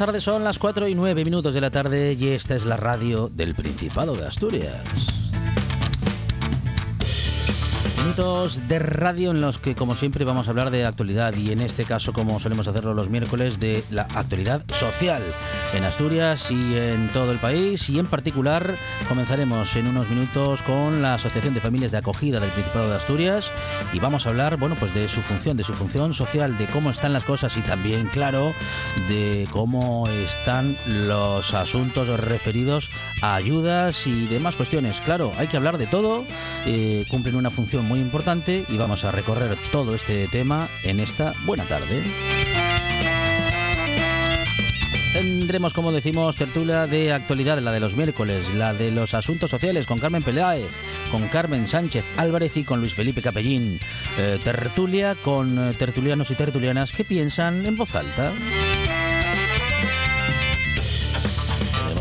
Tardes. Son las 4 y 9 minutos de la tarde y esta es la radio del Principado de Asturias. Minutos de radio en los que, como siempre, vamos a hablar de actualidad y en este caso, como solemos hacerlo los miércoles, de la actualidad social en Asturias y en todo el país. Y en particular, comenzaremos en unos minutos con la Asociación de Familias de Acogida del Principado de Asturias y vamos a hablar, bueno, pues de su función, de su función social, de cómo están las cosas y también, claro, de cómo están los asuntos referidos a ayudas y demás cuestiones. Claro, hay que hablar de todo, eh, cumplen una función muy importante y vamos a recorrer todo este tema en esta buena tarde. Tendremos, como decimos, tertulia de actualidad, la de los miércoles, la de los asuntos sociales con Carmen Peláez, con Carmen Sánchez Álvarez y con Luis Felipe Capellín. Eh, tertulia con eh, tertulianos y tertulianas que piensan en voz alta.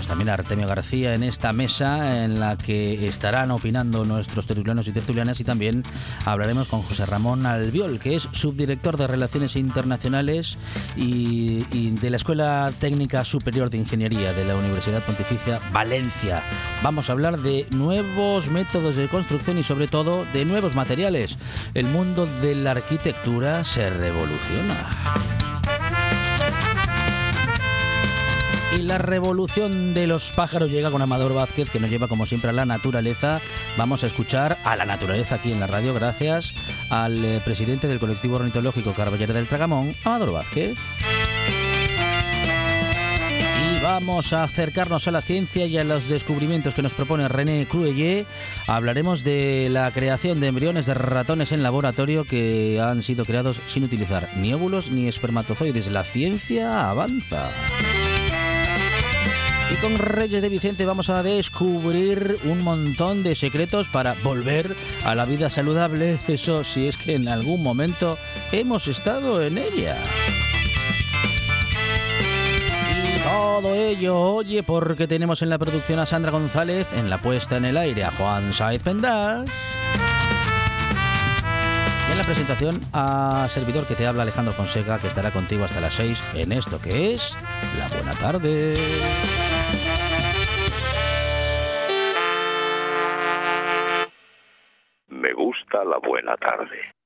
También a Artemio García en esta mesa en la que estarán opinando nuestros tertulianos y tertulianas y también hablaremos con José Ramón Albiol, que es subdirector de Relaciones Internacionales y, y de la Escuela Técnica Superior de Ingeniería de la Universidad Pontificia Valencia. Vamos a hablar de nuevos métodos de construcción y sobre todo de nuevos materiales. El mundo de la arquitectura se revoluciona. Y la revolución de los pájaros llega con Amador Vázquez, que nos lleva como siempre a la naturaleza. Vamos a escuchar a la naturaleza aquí en la radio, gracias al eh, presidente del colectivo ornitológico Carballera del Tragamón, Amador Vázquez. Y vamos a acercarnos a la ciencia y a los descubrimientos que nos propone René Cruelle. Hablaremos de la creación de embriones de ratones en laboratorio que han sido creados sin utilizar ni óvulos ni espermatozoides. La ciencia avanza. Y con Reyes de Vicente vamos a descubrir un montón de secretos para volver a la vida saludable. Eso si es que en algún momento hemos estado en ella. Y todo ello, oye, porque tenemos en la producción a Sandra González, en la puesta en el aire a Juan Saez Pendas. Y en la presentación a servidor que te habla Alejandro Fonseca, que estará contigo hasta las 6 en esto que es La Buena Tarde. La buena tarde.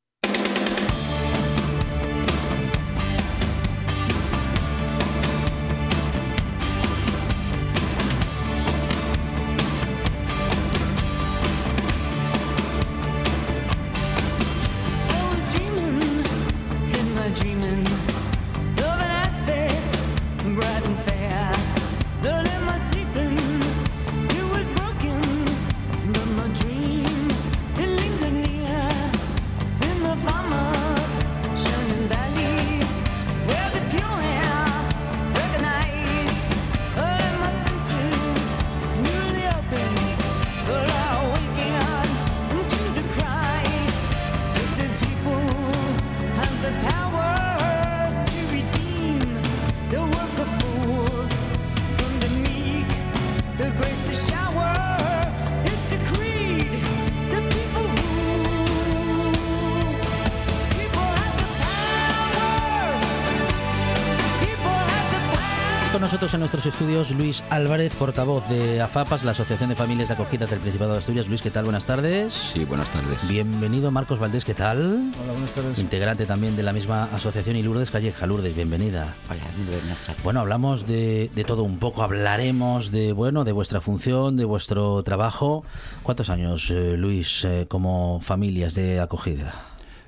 En nuestros estudios Luis Álvarez, portavoz de AFAPAS, la Asociación de Familias de Acogida del Principado de Asturias. Luis, ¿qué tal? Buenas tardes. Sí, buenas tardes. Bienvenido Marcos Valdés, ¿qué tal? Hola, buenas tardes. Integrante también de la misma asociación y Lourdes Calleja. Lourdes, bienvenida. Hola, buenas tardes. Bueno, hablamos de, de todo un poco, hablaremos de bueno, de vuestra función, de vuestro trabajo. ¿Cuántos años, eh, Luis, eh, como familias de acogida?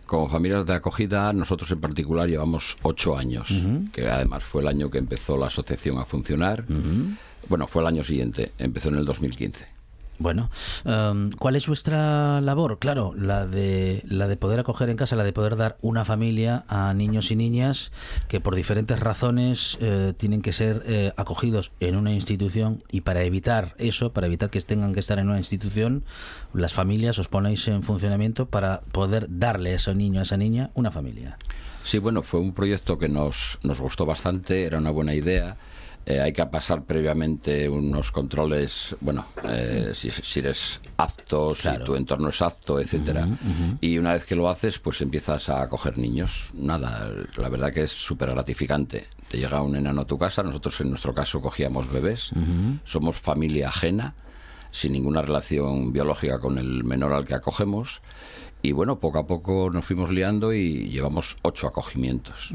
Como familias de acogida, nosotros en particular llevamos ocho años, que además fue el año que empezó la asociación a funcionar. Bueno, fue el año siguiente, empezó en el 2015. Bueno, em, ¿cuál es vuestra labor? Claro, la de la de poder acoger en casa, la de poder dar una familia a niños y niñas que por diferentes razones eh, tienen que ser eh, acogidos en una institución y para evitar eso, para evitar que tengan que estar en una institución, las familias os ponéis en funcionamiento para poder darle a ese niño, a esa niña, una familia. Sí, bueno, fue un proyecto que nos, nos gustó bastante, era una buena idea. Eh, hay que pasar previamente unos controles, bueno, eh, si, si eres apto, Claro. si tu entorno es apto, etcétera. Y una vez que lo haces, pues empiezas a acoger niños. Nada, la verdad que es súper gratificante. Te llega un enano a tu casa, nosotros en nuestro caso cogíamos bebés, somos familia ajena, sin ninguna relación biológica con el menor al que acogemos. Y bueno, poco a poco nos fuimos liando y llevamos ocho acogimientos.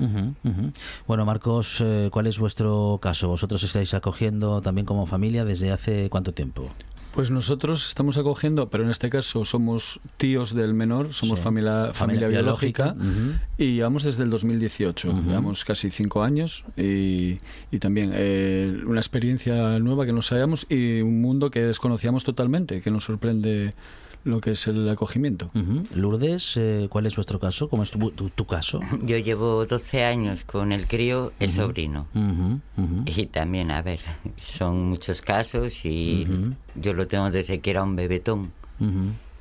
Bueno, Marcos, eh, ¿cuál es vuestro caso? ¿Vosotros estáis acogiendo también como familia desde hace cuánto tiempo? Pues nosotros estamos acogiendo, pero en este caso somos tíos del menor, somos Sí. familia, Familia familia, biológica, biológica, y llevamos desde el 2018, llevamos casi cinco años y, y también eh, una experiencia nueva que no sabíamos y un mundo que desconocíamos totalmente, que nos sorprende lo que es el acogimiento. Lourdes, eh, ¿cuál es vuestro caso? ¿Cómo es tu, tu- tu caso? Yo llevo 12 años con el crío, el sobrino. Y también, a ver, son muchos casos y yo lo tengo desde que era un bebetón.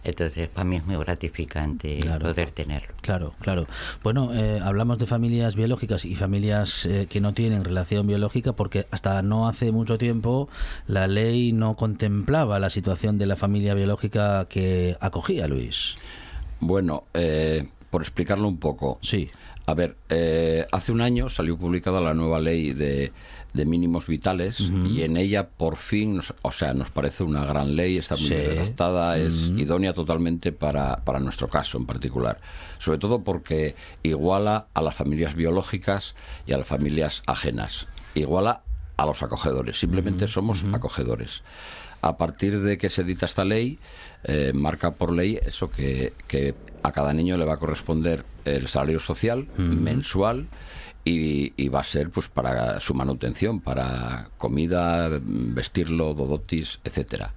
Entonces, para mí es muy gratificante Claro. poder tenerlo. Claro, claro. Bueno, eh, hablamos de familias biológicas y familias eh, que no tienen relación biológica porque hasta no hace mucho tiempo la ley no contemplaba la situación de la familia biológica que acogía Luis. Bueno, eh, por explicarlo un poco. Sí. A ver, eh, hace un año salió publicada la nueva ley de, de mínimos vitales y en ella por fin, nos- o sea, nos parece una gran ley, está muy Sí. redactada, es idónea totalmente para, para nuestro caso en particular. Sobre todo porque iguala a las familias biológicas y a las familias ajenas. Iguala a los acogedores, simplemente somos acogedores. A partir de que se edita esta ley, eh, marca por ley eso que, que a cada niño le va a corresponder el salario social mensual y, y va a ser pues para su manutención, para comida, vestirlo, dodotis, etcétera.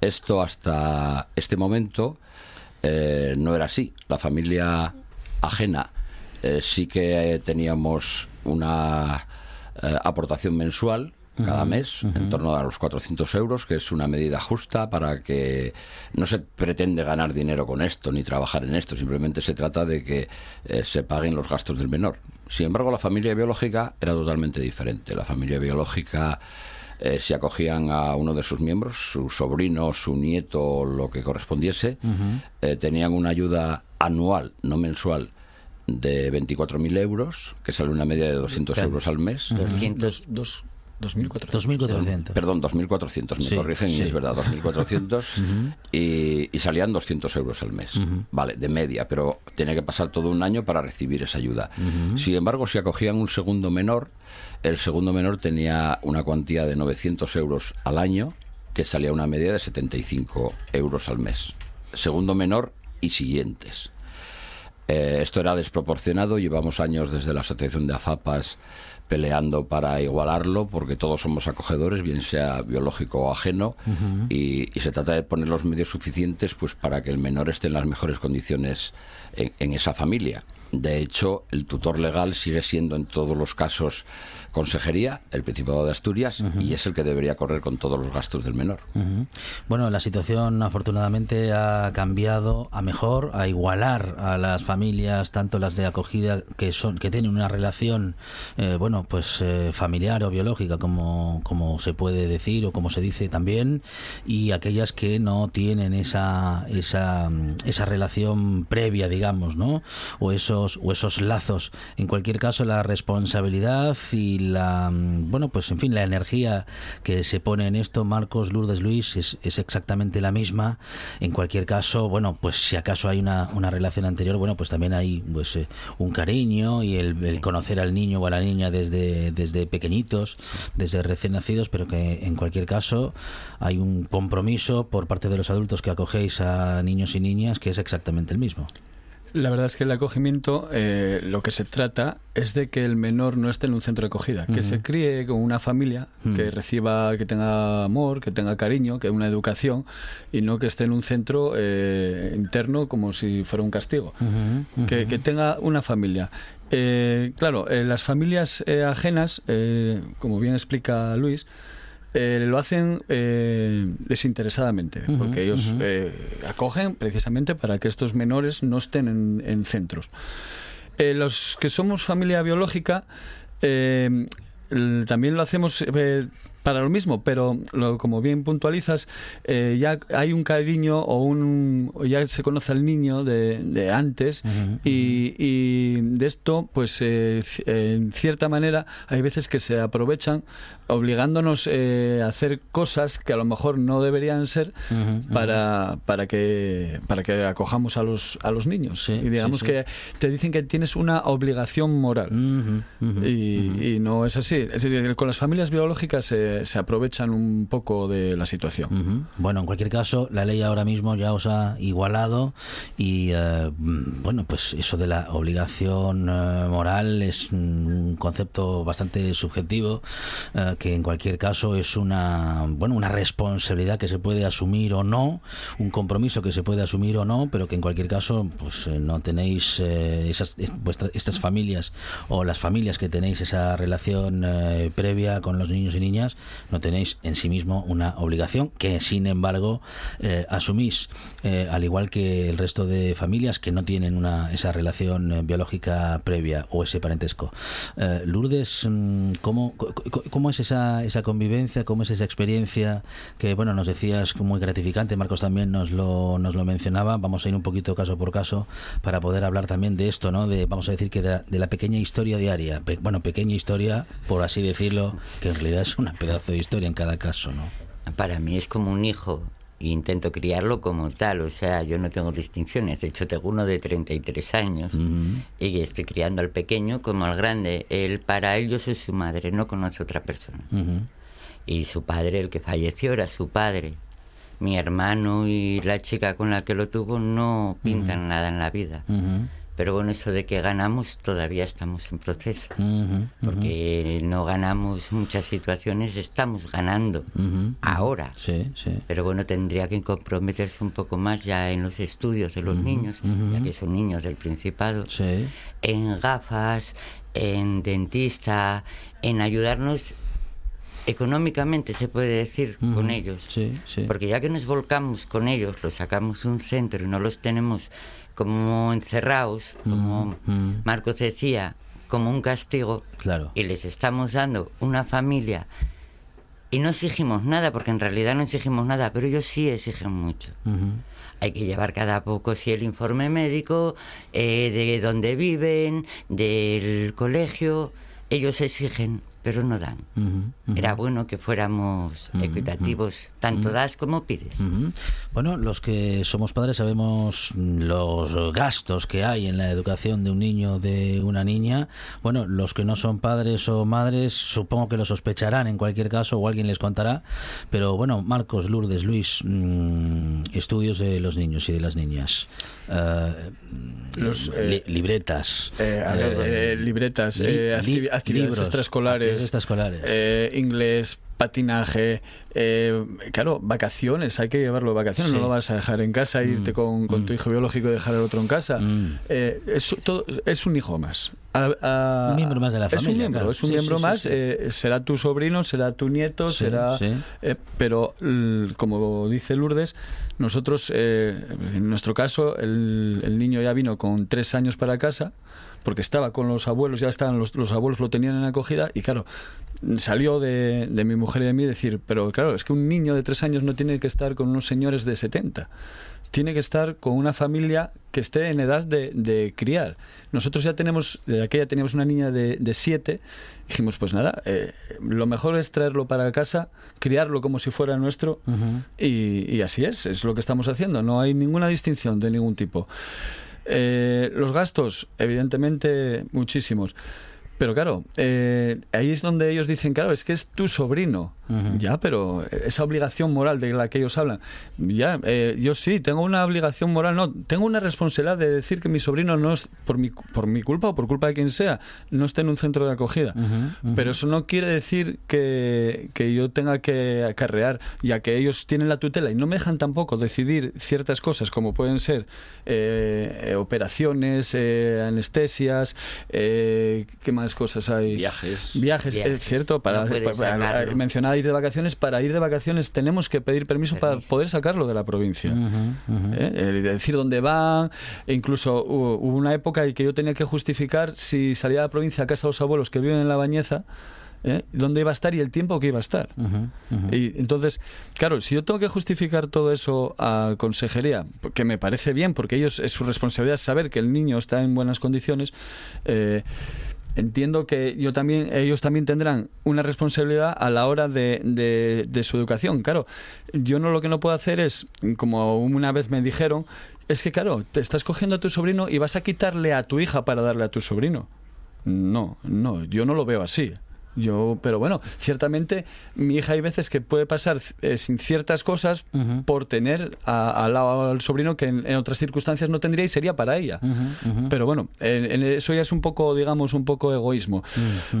Esto hasta este momento eh, no era así. La familia ajena eh, sí que teníamos una eh, aportación mensual cada mes, en torno a los 400 euros, que es una medida justa para que no se pretende ganar dinero con esto ni trabajar en esto, simplemente se trata de que eh, se paguen los gastos del menor. Sin embargo, la familia biológica era totalmente diferente. La familia biológica eh, si acogían a uno de sus miembros, su sobrino, su nieto lo que correspondiese, eh, tenían una ayuda anual, no mensual, de 24.000 euros, que sale una media de 200 euros al mes. 200. Dos, dos, 2.400. 2.400. Perdón, 2.400, me Sí, corrigen, sí. es verdad, 2.400 y, y salían 200 euros al mes, vale, de media, pero tenía que pasar todo un año para recibir esa ayuda. Sin embargo, si acogían un segundo menor, el segundo menor tenía una cuantía de 900 euros al año, que salía una media de 75 euros al mes. Segundo menor y siguientes. Eh, esto era desproporcionado, llevamos años desde la Asociación de AFAPAS peleando para igualarlo, porque todos somos acogedores, bien sea biológico o ajeno, y, y se trata de poner los medios suficientes pues para que el menor esté en las mejores condiciones en, en esa familia. De hecho, el tutor legal sigue siendo en todos los casos consejería, el Principado de Asturias, y es el que debería correr con todos los gastos del menor. Bueno, la situación afortunadamente ha cambiado a mejor, a igualar a las familias, tanto las de acogida que son que tienen una relación, eh, bueno, pues eh, familiar o biológica, como como se puede decir o como se dice también, y aquellas que no tienen esa esa esa relación previa, digamos, ¿no? O eso esos, o esos lazos. En cualquier caso, la responsabilidad y la, mm, bueno, pues en fin, la energía que se pone en esto, Marcos, Lourdes, Luis, es, es exactamente la misma. En cualquier caso, bueno, pues si acaso hay una, una relación anterior, bueno, pues también hay pues eh, un cariño y el, el conocer al niño o a la niña desde, desde pequeñitos, desde recién nacidos, pero que en cualquier caso hay un compromiso por parte de los adultos que acogéis a niños y niñas que es exactamente el mismo. La verdad es que el acogimiento, eh, lo que se trata es de que el menor no esté en un centro de acogida, que se críe con una familia, que reciba, que tenga amor, que tenga cariño, que una educación, y no que esté en un centro eh, interno como si fuera un castigo. Que, que tenga una familia. Eh, claro, eh, las familias eh, ajenas, como bien explica Luis, eh, lo hacen eh, desinteresadamente, porque ellos eh, acogen precisamente para que estos menores no estén en, en centros. Los que somos familia biológica, también lo hacemos para lo mismo, pero lo- como bien puntualizas, eh, ya hay un cariño o un ya se conoce al niño de, de antes y, y de esto, pues eh, eh, en cierta manera hay veces que se aprovechan obligándonos eh, a hacer cosas que a lo mejor no deberían ser para, para que para que acojamos a los a los niños. Sí, y digamos sí, sí. que te dicen que tienes una obligación moral. Y, y no es así. Es decir, con las familias biológicas se, aprovechan un poco de la situación. Bueno, en cualquier caso, la ley ahora mismo ya os ha igualado y, eh, bueno, pues eso de la obligación eh, moral es un concepto bastante subjetivo eh, que en cualquier caso es una, bueno, una responsabilidad que se puede asumir o no, un compromiso que se puede asumir o no, pero que en cualquier caso, pues eh, no tenéis esas, est- vuestras- estas familias o las familias que tenéis esa relación previa con los niños y niñas, no tenéis en sí mismo una obligación que sin embargo eh, asumís, eh, al igual que el resto de familias que no tienen una, esa relación eh, biológica previa o ese parentesco. Lourdes, mm, ¿cómo, ¿cómo es esa, esa convivencia? ¿Cómo es esa experiencia? Que bueno, nos decías muy gratificante, Marcos también nos lo, nos lo mencionaba. Vamos a ir un poquito caso por caso para poder hablar también de esto, ¿no? De, vamos a decir que de la, pequeña historia diaria. Bueno, pequeña historia, por así decirlo, que en realidad es una pedazo de historia en cada caso, ¿no? Para mí es como un hijo e intento criarlo como tal, o sea, yo no tengo distinciones. De hecho, tengo uno de 33 años Ujú. y estoy criando al pequeño como al grande. Él, para él, yo soy su madre, no conoce otra persona. Ujú. Y su padre, el que falleció, era su padre. Mi hermano y la chica con la que lo tuvo no pintan nada en la vida. Pero bueno, eso de que ganamos todavía estamos en proceso. Ujú. Porque no ganamos muchas situaciones, estamos ganando Ujú. ahora. Sí, sí. Pero bueno, tendría que comprometerse un poco más ya en los estudios de los niños, ya que son niños del Principado, Sí. en gafas, en dentista, en ayudarnos económicamente, se puede decir, con Ujú. ellos. Sí, sí. Porque ya que nos volcamos con ellos, los sacamos de un centro y no los tenemos como encerrados, como Ujú. Marcos decía, como un castigo, Claro. y les estamos dando una familia y no exigimos nada, porque en realidad no exigimos nada, pero ellos sí exigen mucho. Hay que llevar cada poco si el informe médico, eh, de dónde viven, del colegio. Ellos exigen, pero no dan. Era bueno que fuéramos equitativos, tanto das como pides. Bueno, los que somos padres sabemos los gastos que hay en la educación de un niño o de una niña. Bueno, los que no son padres o madres supongo que lo sospecharán en cualquier caso o alguien les contará. Pero bueno, Marcos, Lourdes, Luis, mm, estudios de los niños y de las niñas. Eh, Los, li- eh, libretas. Eh, ver, eh, eh, libretas, li- eh, activi- li- actividades libros, extraescolares, actividades extraescolares. inglés, patinaje, eh, claro, vacaciones, hay que llevarlo de vacaciones, Sí. no lo vas a dejar en casa, irte con, con tu hijo biológico y dejar al otro en casa. Mm. Eh, es, todo- es un hijo más. A- a- Un miembro más de la Es un familia, miembro, claro. es un Sí, miembro sí, más, eh, será tu sobrino, será tu nieto, será... eh, pero, como dice Lourdes, nosotros, eh, en nuestro caso, el, el niño ya vino con tres años para casa, porque estaba con los abuelos, ya estaban los, los abuelos lo tenían en acogida, y claro, salió de, de mi mujer y de mí decir, pero claro, es que un niño de tres años no tiene que estar con unos señores de 70. tiene que estar con una familia que esté en edad de, de criar. Nosotros ya tenemos, de aquella teníamos una niña de, de siete, dijimos, pues nada, eh, lo mejor es traerlo para casa, criarlo como si fuera nuestro, y, y así es, es lo que estamos haciendo, no hay ninguna distinción de ningún tipo. Eh, los gastos, evidentemente, muchísimos. Pero claro, eh, ahí es donde ellos dicen, claro, es que es tu sobrino. Ya, pero esa obligación moral de la que ellos hablan, ya, eh, yo sí, tengo una obligación moral, no, tengo una responsabilidad de decir que mi sobrino no es, por mi, por mi culpa o por culpa de quien sea, no esté en un centro de acogida. Pero eso no quiere decir que, que yo tenga que acarrear, ya que ellos tienen la tutela y no me dejan tampoco decidir ciertas cosas, como pueden ser eh, eh, operaciones, eh, anestesias, eh, ¿qué más cosas hay? Viajes. Viajes, Viajes. es cierto, para, No para- para- mencionar ir de vacaciones, para ir de vacaciones tenemos que pedir permiso, para Permiso. poder sacarlo de la provincia. ¿Eh? Eh, decir dónde van, e incluso hubo, una época en que yo tenía que justificar si salía de la provincia a casa de los abuelos que viven en La Bañeza, ¿eh? dónde iba a estar y el tiempo que iba a estar. Y entonces, claro, si yo tengo que justificar todo eso a consejería, que me parece bien, porque ellos es su responsabilidad saber que el niño está en buenas condiciones, eh, entiendo que yo también, ellos también tendrán una responsabilidad a la hora de, de- su educación. Claro, yo no lo que no puedo hacer es, como una vez me dijeron, es que claro, te estás cogiendo a tu sobrino y vas a quitarle a tu hija para darle a tu sobrino. No, no, yo no lo veo así. Yo, pero bueno, ciertamente mi hija hay veces que puede pasar eh, sin ciertas cosas por tener a- al lado al sobrino que en, en otras circunstancias no tendría y sería para ella. Pero bueno, en- en eso ya es un poco, digamos, un poco egoísmo.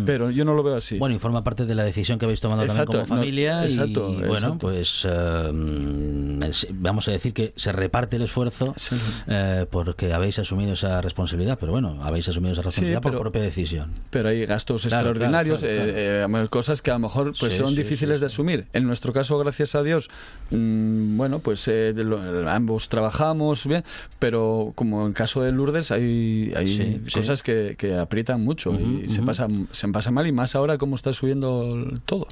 Pero yo no lo veo así. Bueno, y forma parte de la decisión que habéis tomado Exacto, también como no, familia. y exacto, bueno, exacto. pues es- vamos a decir que se reparte el esfuerzo Sí. eh, porque habéis asumido esa responsabilidad, pero bueno, habéis asumido esa responsabilidad pero- por propia decisión. pero hay gastos Claro, extraordinarios, claro, claro, eh, eh, cosas que a lo mejor pues Sí, son sí, difíciles sí, de asumir. En nuestro caso, gracias a Dios, mm, bueno, pues eh, lo- ambos trabajamos bien, pero como en caso de Lourdes hay, hay Sí, sí. cosas que, que aprietan mucho y se pasa se pasa mal y más ahora como está subiendo el- todo.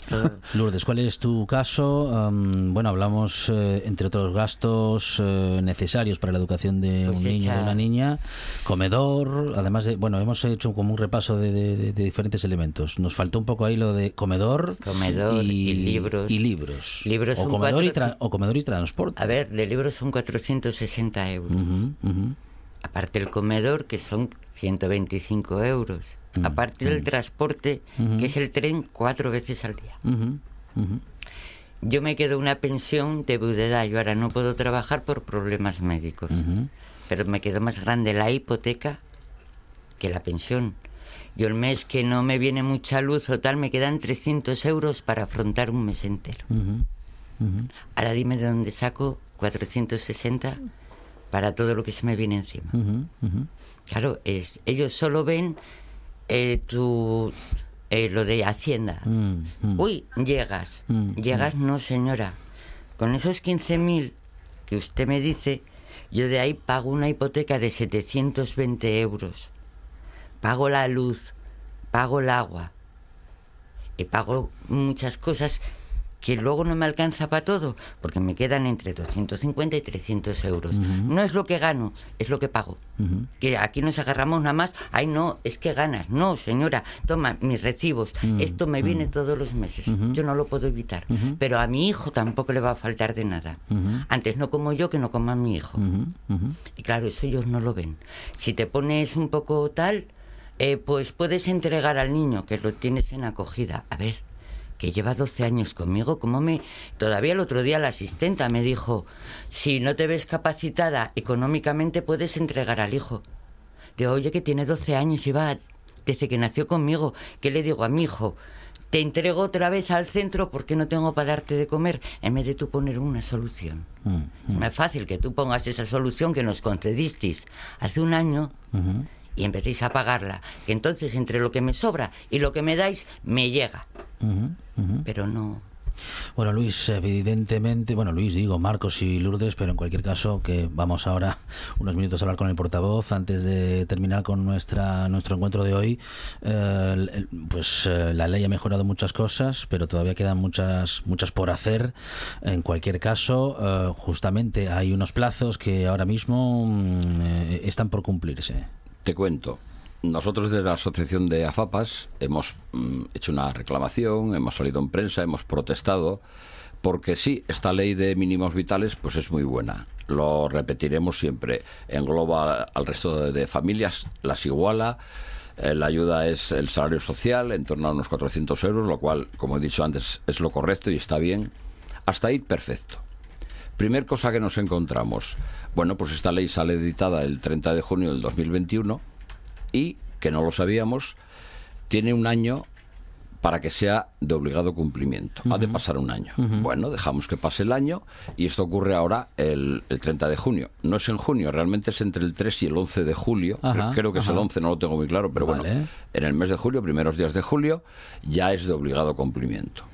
Lourdes, ¿cuál es tu caso? Am, bueno, hablamos, eh, entre otros gastos eh, necesarios para la educación de Pues un niño o de una niña, comedor, además de, bueno, hemos hecho como un repaso de- de diferentes elementos. Nos faltó un poco ahí lo de comedor, Comedor y libros. Y libros. Libros o, comedor y o comedor y transporte. A ver, de libros son 460 euros. Aparte el comedor, que son 125 euros. Aparte del transporte, que es el tren cuatro veces al día. Yo me quedo una pensión de viudedad. Yo ahora no puedo trabajar por problemas médicos. Pero me quedó más grande la hipoteca que la pensión. Yo el mes que no me viene mucha luz o tal, me quedan 300 euros para afrontar un mes entero. Ahora dime de dónde saco 460 para todo lo que se me viene encima. Claro, es, ellos solo ven eh, tu, eh, lo de Hacienda. Mm, mm. Uy, llegas. Mm, Llegas, no, señora. Con esos 15.000 que usted me dice, yo de ahí pago una hipoteca de 720 euros. Pago la luz, pago el agua. Y pago muchas cosas que luego no me alcanza para todo, porque me quedan entre 250 y 300 euros. No es lo que gano, es lo que pago. Que aquí nos agarramos nada más, ay no, es que ganas. No, señora, toma mis recibos, esto me viene todos los meses, yo no lo puedo evitar. Pero a mi hijo tampoco le va a faltar de nada. Antes no como yo que no coma mi hijo. Y claro, eso ellos no lo ven. Si te pones un poco tal, eh, pues puedes entregar al niño que lo tienes en acogida. A ver, que lleva 12 años conmigo, ¿cómo me...? Todavía el otro día la asistenta me dijo, si no te ves capacitada económicamente puedes entregar al hijo. Digo, oye, que tiene 12 años y va desde que nació conmigo. ¿Qué le digo a mi hijo? Te entrego otra vez al centro porque no tengo para darte de comer, en vez de tú poner una solución. Es más fácil que tú pongas esa solución que nos concedisteis hace un año y empecéis a pagarla. Que entonces entre lo que me sobra y lo que me dais, me llega. Pero no. Bueno, Luis, evidentemente, bueno, Luis, digo, Marcos y Lourdes, pero en cualquier caso, que vamos ahora unos minutos a hablar con el portavoz antes de terminar con nuestra nuestro encuentro de hoy. Eh, pues eh, la ley ha mejorado muchas cosas, pero todavía quedan muchas muchas por hacer. En cualquier caso, eh, justamente hay unos plazos que ahora mismo mm, eh, están por cumplirse. Te cuento. Nosotros desde la Asociación de AFAPAS hemos mm, hecho una reclamación, hemos salido en prensa, hemos protestado, porque sí, esta ley de mínimos vitales pues es muy buena. Lo repetiremos siempre. Engloba al resto de, familias, las iguala. eh, la ayuda es el salario social, en torno a unos 400 euros, lo cual, como he dicho antes, es lo correcto y está bien. Hasta ahí, perfecto. Primer cosa que nos encontramos. Bueno, pues esta ley sale editada el 30 de junio del 2021 y, que no lo sabíamos, tiene un año para que sea de obligado cumplimiento. Ha de pasar un año. Bueno, dejamos que pase el año y esto ocurre ahora el, el 30 de junio. No es en junio, realmente es entre el 3 y el 11 de julio. Ajá, Creo que es el ajá. 11, no lo tengo muy claro, pero Vale. bueno, en el mes de julio, primeros días de julio, ya es de obligado cumplimiento.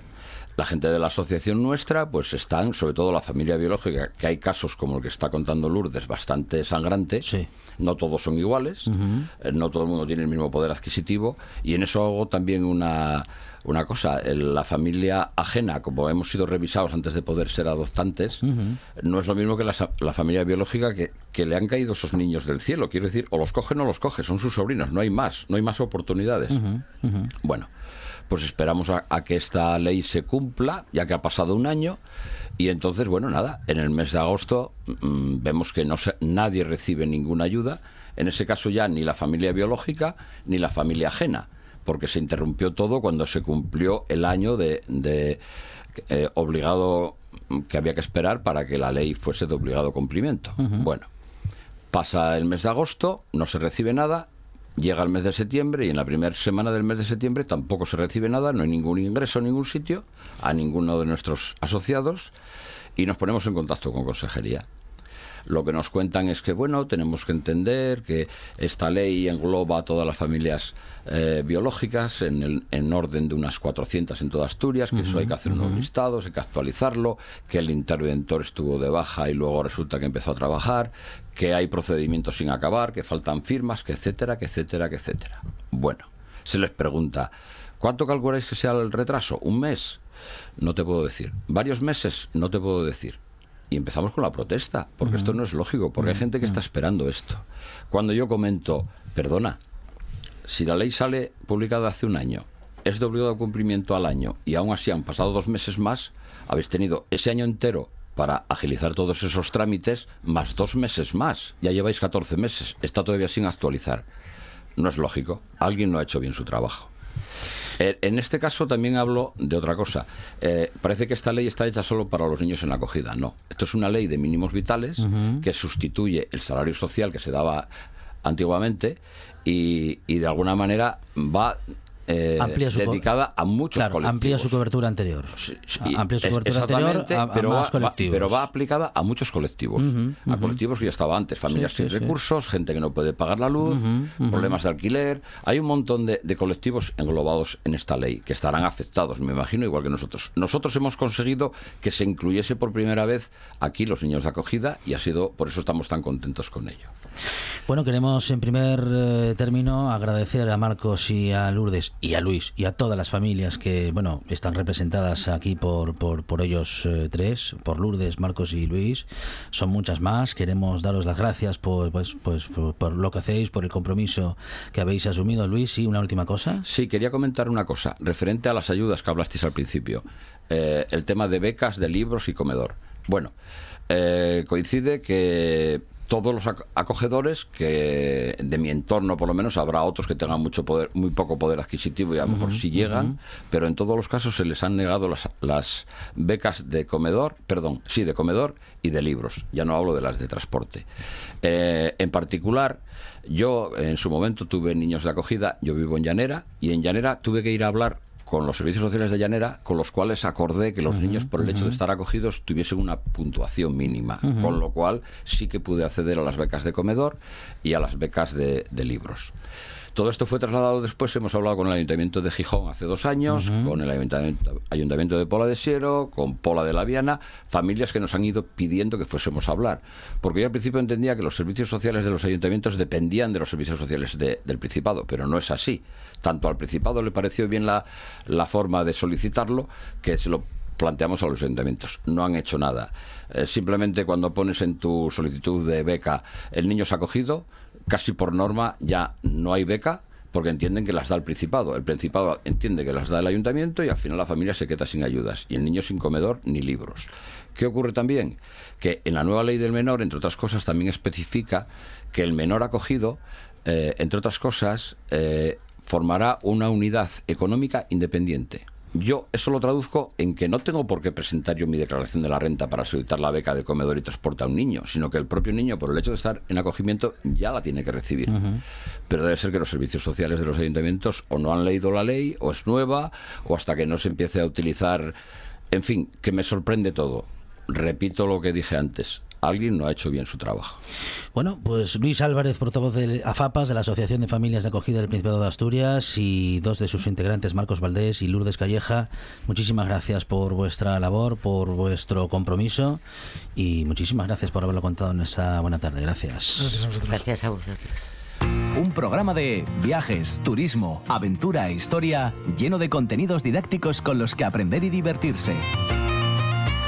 La gente de la asociación nuestra, pues están, sobre todo la familia biológica, que hay casos como el que está contando Lourdes, bastante sangrante. Sí. No todos son iguales, eh, no todo el mundo tiene el mismo poder adquisitivo, y en eso hago también una, una cosa. La familia ajena, como hemos sido revisados antes de poder ser adoptantes, no es lo mismo que la familia biológica que, que le han caído esos niños del cielo. Quiero decir, o los coge o no los coge, son sus sobrinos, no hay más, no hay más oportunidades. Bueno, pues esperamos a, a que esta ley se cumpla, ya que ha pasado un año, y entonces, bueno, nada, en el mes de agosto mm, vemos que no se- nadie recibe ninguna ayuda, en ese caso ya ni la familia biológica ni la familia ajena, porque se interrumpió todo cuando se cumplió el año de, de, eh, obligado mm, que había que esperar para que la ley fuese de obligado cumplimiento. Bueno, Pasa el mes de agosto, no se recibe nada, llega el mes de septiembre y en la primera semana del mes de septiembre tampoco se recibe nada, no hay ningún ingreso en ningún sitio, a ninguno de nuestros asociados y nos ponemos en contacto con consejería. Lo que nos cuentan es que, bueno, tenemos que entender que esta ley engloba a todas las familias eh, biológicas en, el, en orden de unas 400 en toda Asturias, que eso hay que hacer unos listados, hay que actualizarlo, que el interventor estuvo de baja y luego resulta que empezó a trabajar, que hay procedimientos sin acabar, que faltan firmas, que etcétera, que etcétera, que etcétera. Bueno, se les pregunta, ¿cuánto calculáis que sea el retraso? ¿Un mes? No te puedo decir. ¿Varios meses? No te puedo decir. Y empezamos con la protesta, porque esto no es lógico, porque hay gente que está esperando esto. Cuando yo comento, perdona, si la ley sale publicada hace un año, es de obligado cumplimiento al año, y aún así han pasado dos meses más, habéis tenido ese año entero para agilizar todos esos trámites, más dos meses más. Ya lleváis 14 meses, está todavía sin actualizar. No es lógico, alguien no ha hecho bien su trabajo. Eh, En este caso también hablo de otra cosa. Eh, parece que esta ley está hecha solo para los niños en acogida. No, esto es una ley de mínimos vitales que sustituye el salario social que se daba antiguamente y, y de alguna manera va eh, Amplía su dedicada a muchos Claro, colectivos. amplía su cobertura anterior. Sí, amplía su cobertura anterior a, a pero más va- colectivos. Va, pero va aplicada a muchos colectivos, a colectivos que ya estaba antes, familias Sí, sin recursos, gente que no puede pagar la luz, problemas de alquiler. Hay un montón de, de colectivos englobados en esta ley que estarán afectados, me imagino, igual que nosotros. Nosotros hemos conseguido que se incluyese por primera vez aquí los niños de acogida y ha sido por eso estamos tan contentos con ello. Bueno, queremos en primer eh, término agradecer a Marcos y a Lourdes y a Luis y a todas las familias que, bueno, están representadas aquí por, por, por ellos eh, tres, por Lourdes, Marcos y Luis. Son muchas más. Queremos daros las gracias por, pues, pues, por, por lo que hacéis, por el compromiso que habéis asumido. Luis, y una última cosa. Sí, quería comentar una cosa referente a las ayudas que hablasteis al principio. Eh, el tema de becas, de libros y comedor. Bueno, eh, coincide que todos los ac- acogedores que de mi entorno por lo menos habrá otros que tengan mucho poder muy poco poder adquisitivo y a lo mejor sí llegan pero en todos los casos se les han negado las, las becas de comedor perdón sí de comedor y de libros. Ya no hablo de las de transporte. Eh, en particular yo en su momento tuve niños de acogida yo vivo en Llanera y en Llanera tuve que ir a hablar con los servicios sociales de Llanera, con los cuales acordé que los niños, por el hecho de estar acogidos, tuviesen una puntuación mínima, con lo cual sí que pude acceder a las becas de comedor y a las becas de, de libros. Todo esto fue trasladado después, hemos hablado con el Ayuntamiento de Gijón hace dos años, con el Ayuntamiento, Ayuntamiento de Pola de Siero, con Pola de la Viana, familias que nos han ido pidiendo que fuésemos a hablar. Porque yo al principio entendía que los servicios sociales de los ayuntamientos dependían de los servicios sociales de- del Principado, pero no es así. Tanto al Principado le pareció bien la, la forma de solicitarlo que se lo planteamos a los ayuntamientos. No han hecho nada. Eh, simplemente cuando pones en tu solicitud de beca el niño se ha acogido, casi por norma ya no hay beca porque entienden que las da el Principado. El Principado entiende que las da el ayuntamiento y al final la familia se queda sin ayudas y el niño sin comedor ni libros. ¿Qué ocurre también? Que en la nueva ley del menor, entre otras cosas, también especifica que el menor acogido, eh, entre otras cosas, eh, formará una unidad económica independiente. Yo eso lo traduzco en que no tengo por qué presentar yo mi declaración de la renta para solicitar la beca de comedor y transporte a un niño, sino que el propio niño, por el hecho de estar en acogimiento, ya la tiene que recibir. Pero debe ser que los servicios sociales de los ayuntamientos o no han leído la ley, o es nueva, o hasta que no se empiece a utilizar. En fin, que me sorprende todo. Repito lo que dije antes. Alguien no ha hecho bien su trabajo. Bueno, pues Luis Álvarez, portavoz de AFAPAS, de la Asociación de Familias de Acogida del Principado de Asturias, y dos de sus integrantes, Marcos Valdés y Lourdes Calleja, muchísimas gracias por vuestra labor, por vuestro compromiso y muchísimas gracias por haberlo contado en esta buena tarde. Gracias. Gracias a vosotros. Un programa de viajes, turismo, aventura e historia lleno de contenidos didácticos con los que aprender y divertirse.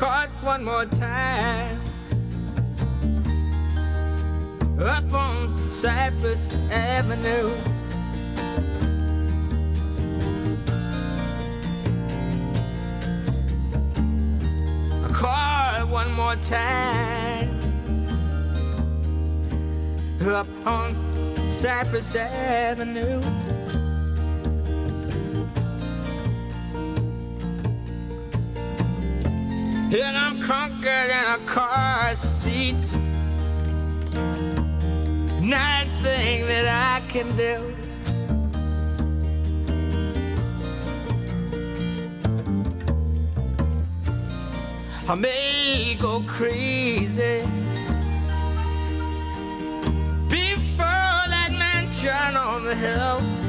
Caught one more time up on Cypress Avenue. I'm caught one more time up on Cypress Avenue. And I'm conquered in a car seat. Nothing that I can do. I may go crazy before that mansion on the hill.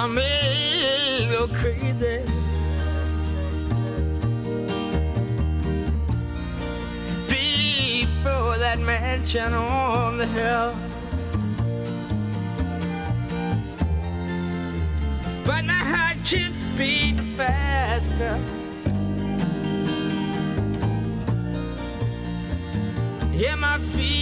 I may go crazy. Before that mansion on the hill. But my heart keeps beating faster.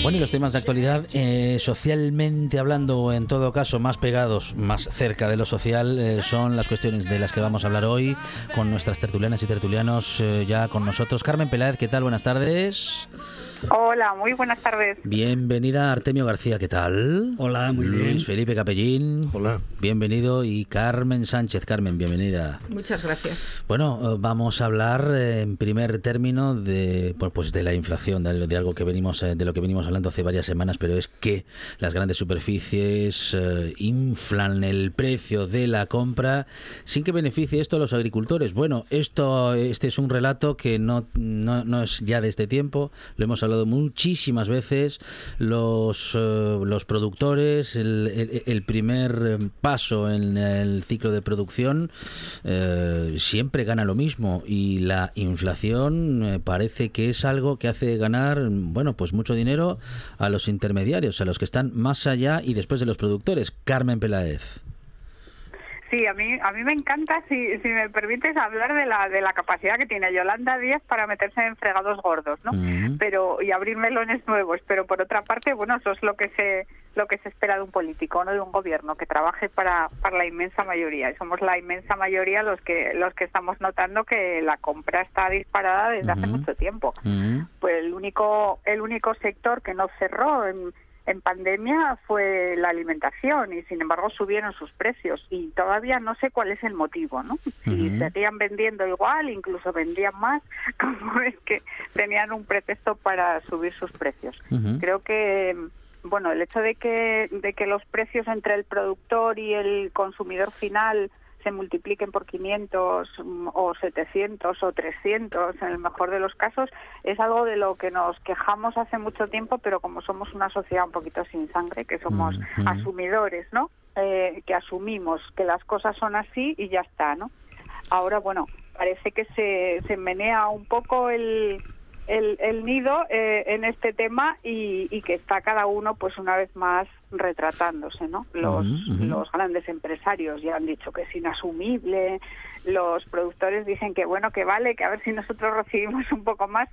Bueno, y los temas de actualidad, eh, socialmente hablando, o en todo caso más pegados, más cerca de lo social, eh, son las cuestiones de las que vamos a hablar hoy con nuestras tertulianas y tertulianos eh, ya con nosotros. Carmen Peláez, ¿qué tal? Buenas tardes. Hola, muy buenas tardes. Bienvenida Artemio García, ¿qué tal? Hola, muy Luis bien. Felipe Capellín. Hola. Bienvenido. Y Carmen Sánchez. Carmen, bienvenida. Muchas gracias. Bueno, eh, vamos a hablar eh, en primer término de pues, pues de la inflación, de, de algo que venimos eh, de lo que venimos hablando hace varias semanas, pero es que las grandes superficies eh, inflan el precio de la compra sin que beneficie esto a los agricultores. Bueno, esto este es un relato que no, no, no es ya de este tiempo, lo hemos hablado muchísimas veces, los, eh, los productores, el, el- primer eh, paso en el ciclo de producción eh, siempre gana lo mismo y la inflación eh, parece que es algo que hace ganar, bueno, pues mucho dinero a los intermediarios, a los que están más allá y después de los productores. Carmen Peláez. Sí, a mí, a mí me encanta, si, si me permites, hablar de la, de la capacidad que tiene Yolanda Díaz para meterse en fregados gordos, ¿no? Mm. Pero y abrir melones nuevos. Pero por otra parte, bueno, eso es lo que se lo que se espera de un político, no de un gobierno que trabaje para, para la inmensa mayoría. Y somos la inmensa mayoría los que los que estamos notando que la compra está disparada desde hace mucho tiempo. Pues el único el único sector que no cerró en, en pandemia fue la alimentación y sin embargo subieron sus precios y todavía no sé cuál es el motivo, ¿no? Si Ujú. seguían vendiendo igual, incluso vendían más, como es que tenían un pretexto para subir sus precios. Creo que bueno, el hecho de que de que los precios entre el productor y el consumidor final se multipliquen por 500 mm, o 700 o 300 en el mejor de los casos es algo de lo que nos quejamos hace mucho tiempo, pero como somos una sociedad un poquito sin sangre, que somos asumidores, ¿no? Eh, que asumimos que las cosas son así y ya está, ¿no? Ahora, bueno, parece que se, se menea un poco el, el, el nido eh, en este tema y, y que está cada uno, pues una vez más, retratándose, ¿no? Los, los grandes empresarios ya han dicho que es inasumible, los productores dicen que bueno, que vale, que a ver si nosotros recibimos un poco más.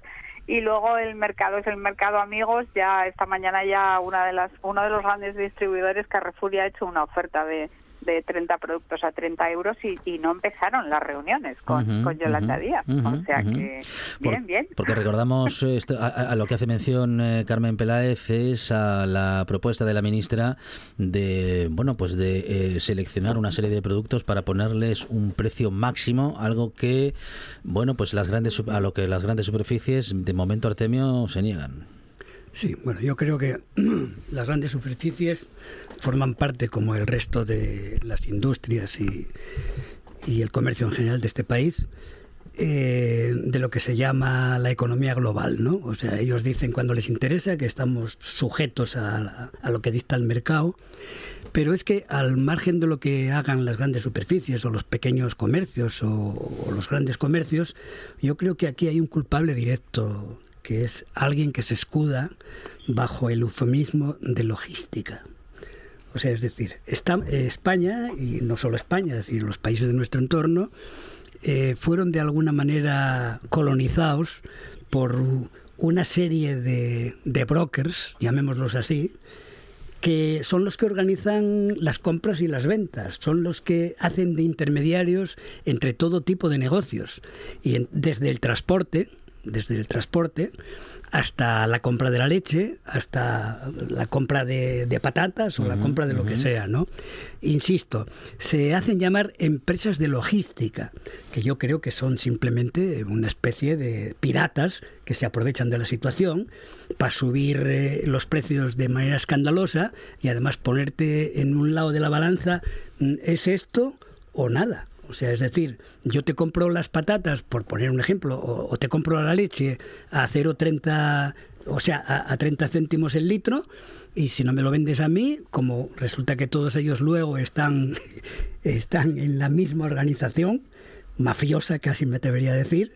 Y luego el mercado es el mercado amigos. Ya esta mañana ya una de las uno de los grandes distribuidores Carrefour ya ha hecho una oferta de de 30 productos a 30 euros y, y no empezaron las reuniones con, con Yolanda Díaz. o sea que, Por- bien, bien. Porque recordamos esto- a, a lo que hace mención eh, Carmen Peláez es a la propuesta de la ministra de bueno pues de eh, seleccionar una serie de productos para ponerles un precio máximo, algo que bueno pues las grandes a lo que las grandes superficies de momento Artemio se niegan. Sí, bueno, yo creo que las grandes superficies forman parte, como el resto de las industrias y, y el comercio en general de este país, eh, de lo que se llama la economía global, ¿no? O sea, ellos dicen cuando les interesa que estamos sujetos a, a lo que dicta el mercado, pero es que al margen de lo que hagan las grandes superficies o los pequeños comercios o, o los grandes comercios, yo creo que aquí hay un culpable directo, que es alguien que se escuda bajo el eufemismo de logística. O sea, es decir, está, eh, España, y no solo España, sino los países de nuestro entorno, eh, fueron de alguna manera colonizados por una serie de, brokers, llamémoslos así, que son los que organizan las compras y las ventas, son los que hacen de intermediarios entre todo tipo de negocios, y desde el transporte, desde el transporte hasta la compra de la leche, hasta la compra de, de patatas o la compra de lo que sea, ¿no? Insisto, se hacen llamar empresas de logística, que yo creo que son simplemente una especie de piratas que se aprovechan de la situación para subir eh, los precios de manera escandalosa y además ponerte en un lado de la balanza, mm, ¿es esto o nada? O sea, es decir, yo te compro las patatas, por poner un ejemplo, o, te compro la leche a 0,30, o sea, a, a 30 céntimos el litro, y si no me lo vendes a mí, como resulta que todos ellos luego están, están en la misma organización, mafiosa casi me atrevería a decir,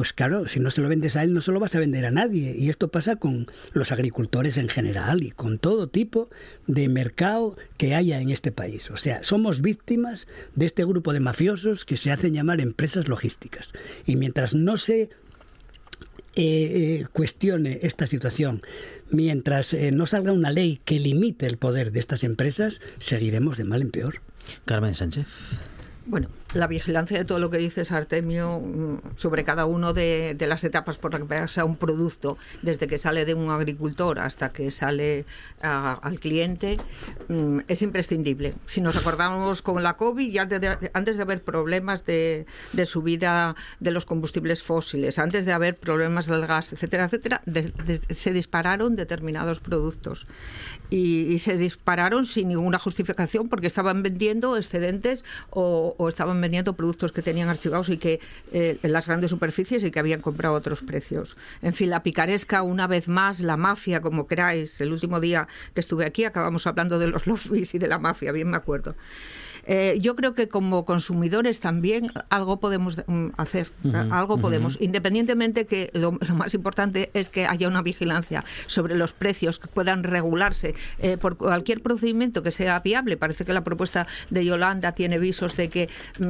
pues claro, si no se lo vendes a él, no se lo vas a vender a nadie. Y esto pasa con los agricultores en general y con todo tipo de mercado que haya en este país. O sea, somos víctimas de este grupo de mafiosos que se hacen llamar empresas logísticas. Y mientras no se eh, eh, cuestione esta situación, mientras eh, no salga una ley que limite el poder de estas empresas, seguiremos de mal en peor. Carmen Sánchez. Bueno, la vigilancia de todo lo que dices, Artemio, mm, sobre cada uno de, las etapas por las que pasa un producto, desde que sale de un agricultor hasta que sale al cliente, mm, es imprescindible. Si nos acordamos con la COVID, ya antes de haber problemas de, subida de los combustibles fósiles, antes de haber problemas del gas, etcétera, etcétera, se dispararon determinados productos. Y, se dispararon sin ninguna justificación porque estaban vendiendo excedentes o, o, o estaban vendiendo productos que tenían archivados y que eh, en las grandes superficies y que habían comprado a otros precios. En fin, la picaresca, una vez más, la mafia, como queráis. El último día que estuve aquí acabamos hablando de los lobbies y de la mafia, bien me acuerdo. Eh, yo creo que como consumidores también algo podemos mm, hacer, algo podemos, independientemente que lo, lo más importante es que haya una vigilancia sobre los precios que puedan regularse eh, por cualquier procedimiento que sea viable. Parece que la propuesta de Yolanda tiene visos de que mm,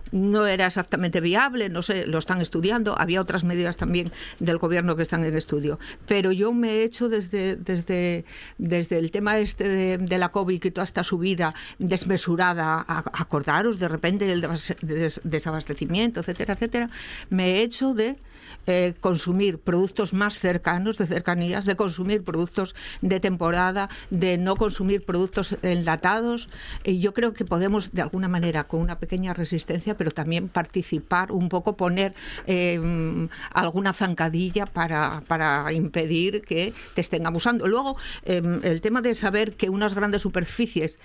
no era exactamente viable, no sé, lo están estudiando. Había otras medidas también del gobierno que están en estudio. Pero yo me he hecho desde, desde, desde el tema este de, de la COVID y toda esta subida desmesurada, a- acordaros de repente del des- des- desabastecimiento, etcétera, etcétera, me he hecho de eh, consumir productos más cercanos, de cercanías, de consumir productos de temporada, de no consumir productos enlatados. Y yo creo que podemos, de alguna manera, con una pequeña resistencia, pero también participar un poco, poner mm, alguna zancadilla para, para impedir que te estén abusando. Luego, eh, el tema de saber que unas grandes superficies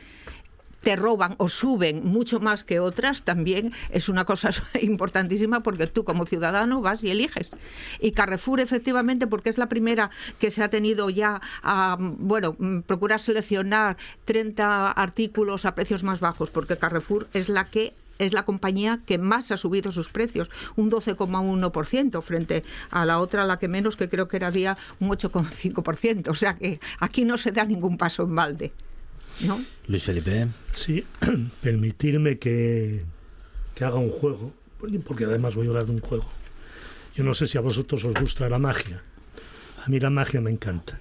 te roban o suben mucho más que otras, también es una cosa importantísima porque tú como ciudadano vas y eliges. Y Carrefour efectivamente, porque es la primera que se ha tenido ya a, bueno, procurar seleccionar 30 artículos a precios más bajos, porque Carrefour es la que es la compañía que más ha subido sus precios, un 12,1% frente a la otra, la que menos, que creo que era día un 8,5%. O sea que aquí no se da ningún paso en balde. ¿no? Luis Felipe. Sí, permitirme que, que haga un juego, porque además voy a hablar de un juego. Yo no sé si a vosotros os gusta la magia. A mí la magia me encanta.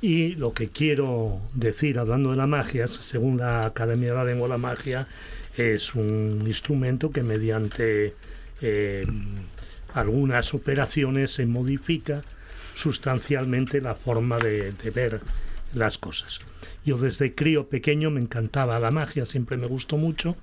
Y lo que quiero decir hablando de la magia, según la Academia de la Lengua, la magia es un instrumento que mediante eh, algunas operaciones se modifica sustancialmente la forma de, ver las cosas. Yo desde crío pequeño me encantaba la magia, siempre me gustó mucho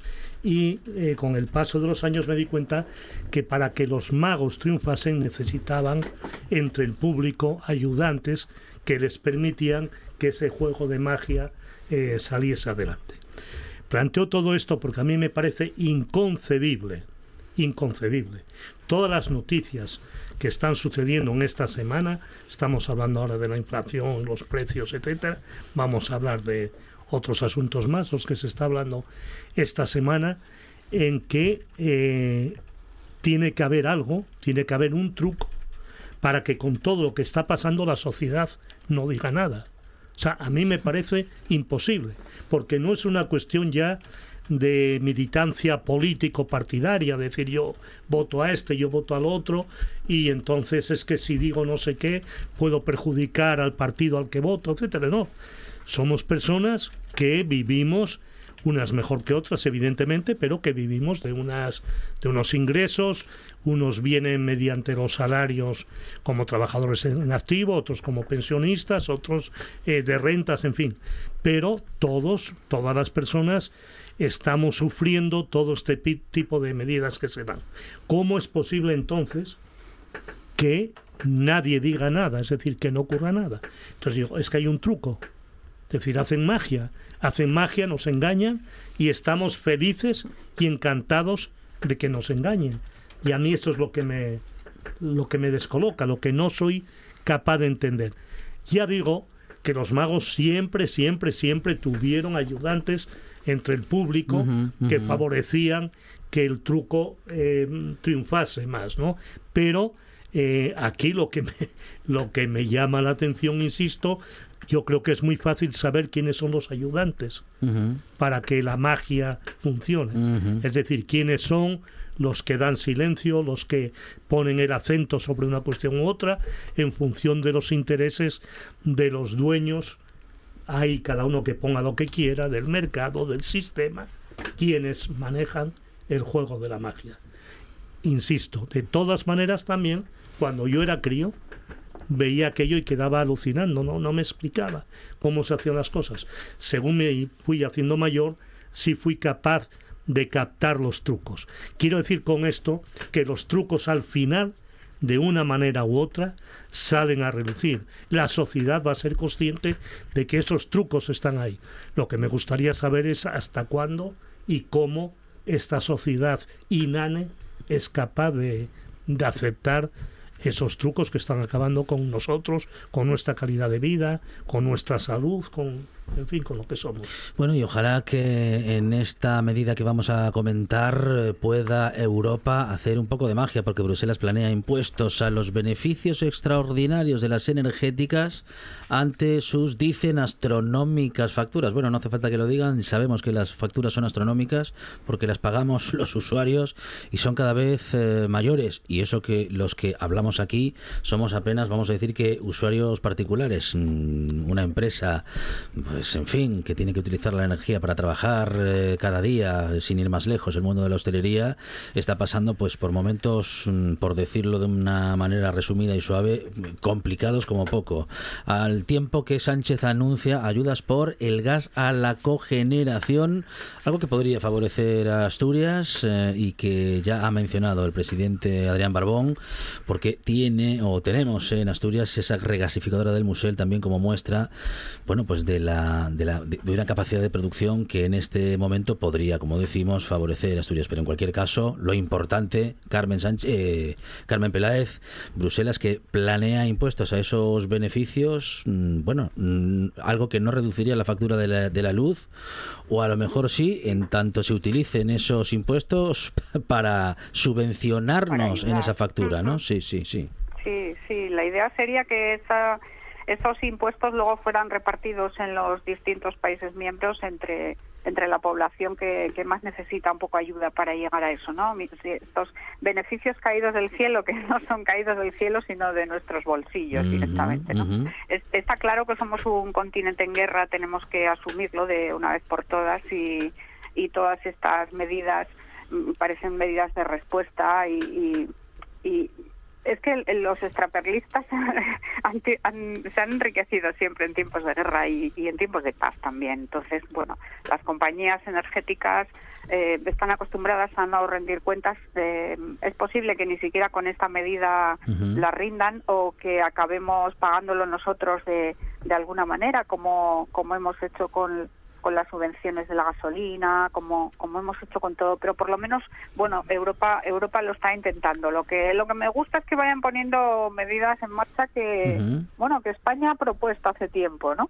y eh, con el paso de los años me di cuenta que para que los magos triunfasen necesitaban entre el público ayudantes que les permitían que ese juego de magia eh, saliese adelante. Planteo todo esto porque a mí me parece inconcebible, inconcebible. Todas las noticias que están sucediendo en esta semana, estamos hablando ahora de la inflación, los precios, etcétera, vamos a hablar de otros asuntos más, los que se está hablando esta semana, en que eh, tiene que haber algo, tiene que haber un truco para que con todo lo que está pasando la sociedad no diga nada. O sea, a mí me parece imposible, porque no es una cuestión ya de militancia político-partidaria, decir yo voto a este, yo voto al otro, y entonces es que si digo no sé qué, puedo perjudicar al partido al que voto, etcétera. No, somos personas que vivimos unas mejor que otras evidentemente pero que vivimos de unas de unos ingresos unos vienen mediante los salarios como trabajadores en activo otros como pensionistas otros eh, de rentas en fin pero todos todas las personas estamos sufriendo todo este tipo de medidas que se dan cómo es posible entonces que nadie diga nada, es decir, que no ocurra nada. Entonces digo, es que hay un truco. Es decir, hacen magia, hacen magia, nos engañan y estamos felices y encantados de que nos engañen. Y a mí esto es lo que me lo que me descoloca, lo que no soy capaz de entender. Ya digo que los magos siempre, siempre, siempre tuvieron ayudantes entre el público que favorecían que el truco eh, triunfase más, ¿no? Pero eh, aquí lo que me, lo que me llama la atención, insisto, yo creo que es muy fácil saber quiénes son los ayudantes para que la magia funcione. Es decir, quiénes son los que dan silencio, los que ponen el acento sobre una cuestión u otra en función de los intereses de los dueños. Hay cada uno que ponga lo que quiera del mercado, del sistema, quienes manejan el juego de la magia. Insisto, de todas maneras también, cuando yo era crío, veía aquello y quedaba alucinando, no, no me explicaba cómo se hacían las cosas. Según me fui haciendo mayor, sí fui capaz de captar los trucos. Quiero decir con esto que los trucos al final, de una manera u otra, salen a relucir. La sociedad va a ser consciente de que esos trucos están ahí. Lo que me gustaría saber es hasta cuándo y cómo esta sociedad inane es capaz de, de aceptar esos trucos que están acabando con nosotros, con nuestra calidad de vida, con nuestra salud, con, en fin, con lo que somos. Bueno, y ojalá que en esta medida que vamos a comentar eh, pueda Europa hacer un poco de magia, porque Bruselas planea impuestos a los beneficios extraordinarios de las energéticas ante sus, dicen, astronómicas facturas. Bueno, no hace falta que lo digan, sabemos que las facturas son astronómicas porque las pagamos los usuarios y son cada vez eh, mayores. Y eso que los que hablamos aquí somos apenas, vamos a decir que usuarios particulares. Mm, Una empresa, pues en fin, que tiene que utilizar la energía para trabajar eh, cada día, sin ir más lejos, el mundo de la hostelería está pasando pues por momentos, mm, por decirlo de una manera resumida y suave, complicados como poco. Al tiempo que Sánchez anuncia ayudas por el gas a la cogeneración, algo que podría favorecer a Asturias eh, y que ya ha mencionado el presidente Adrián Barbón, porque tiene o tenemos en Asturias esa regasificadora del Musel también como muestra, bueno, pues de la, de la de una capacidad de producción que en este momento podría, como decimos, favorecer Asturias. Pero en cualquier caso, lo importante, Carmen Sánchez, eh, Carmen Peláez, Bruselas que planea impuestos a esos beneficios, mm, bueno, mm, algo que no reduciría la factura de la, de la luz, o a lo mejor sí, en tanto se utilicen esos impuestos para subvencionarnos en esa factura, ¿no? Sí, sí, sí. Sí, sí, la idea sería que esa, esos impuestos luego fueran repartidos en los distintos países miembros entre entre la población que, que más necesita un poco ayuda para llegar a eso, ¿no? Estos beneficios caídos del cielo, que no son caídos del cielo, sino de nuestros bolsillos directamente, ¿no? Es- Está claro que somos un continente en guerra, tenemos que asumirlo de una vez por todas y, y todas estas medidas mm, parecen medidas de respuesta y, y, y es que los extraperlistas han han- se han enriquecido siempre en tiempos de guerra y, y en tiempos de paz también. Entonces, bueno, las compañías energéticas eh, están acostumbradas a no rendir cuentas. eh, es posible que ni siquiera con esta medida la rindan o que acabemos pagándolo nosotros de, de alguna manera, como, como hemos hecho con con las subvenciones de la gasolina, como, como hemos hecho con todo, pero por lo menos, bueno, Europa Europa lo está intentando. Lo que lo que me gusta es que vayan poniendo medidas en marcha que, bueno, que España ha propuesto hace tiempo, ¿no?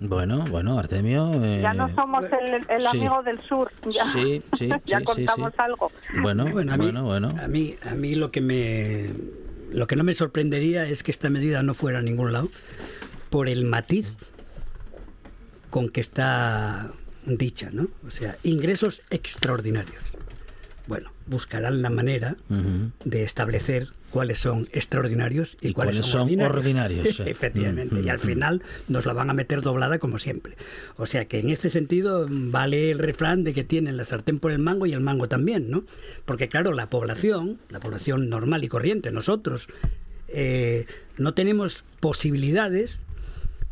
Bueno, bueno, Artemio. eh, ya no somos el, el sí. amigo del sur, ya, Sí, sí, ya contamos sí. algo. Bueno, Bueno, a mí- bueno, bueno. A mí, a mí lo que me lo que no me sorprendería es que esta medida no fuera a ningún lado por el matiz con que está dicha, ¿no? O sea, ingresos extraordinarios. Bueno, buscarán la manera de establecer cuáles son extraordinarios y, Y cuáles, cuáles son, ordinarios, sí. Efectivamente, y al final nos la van a meter doblada como siempre. O sea que en este sentido vale el refrán de que tienen la sartén por el mango y el mango también, ¿no? Porque claro, la población, la población normal y corriente, nosotros, eh, no tenemos posibilidades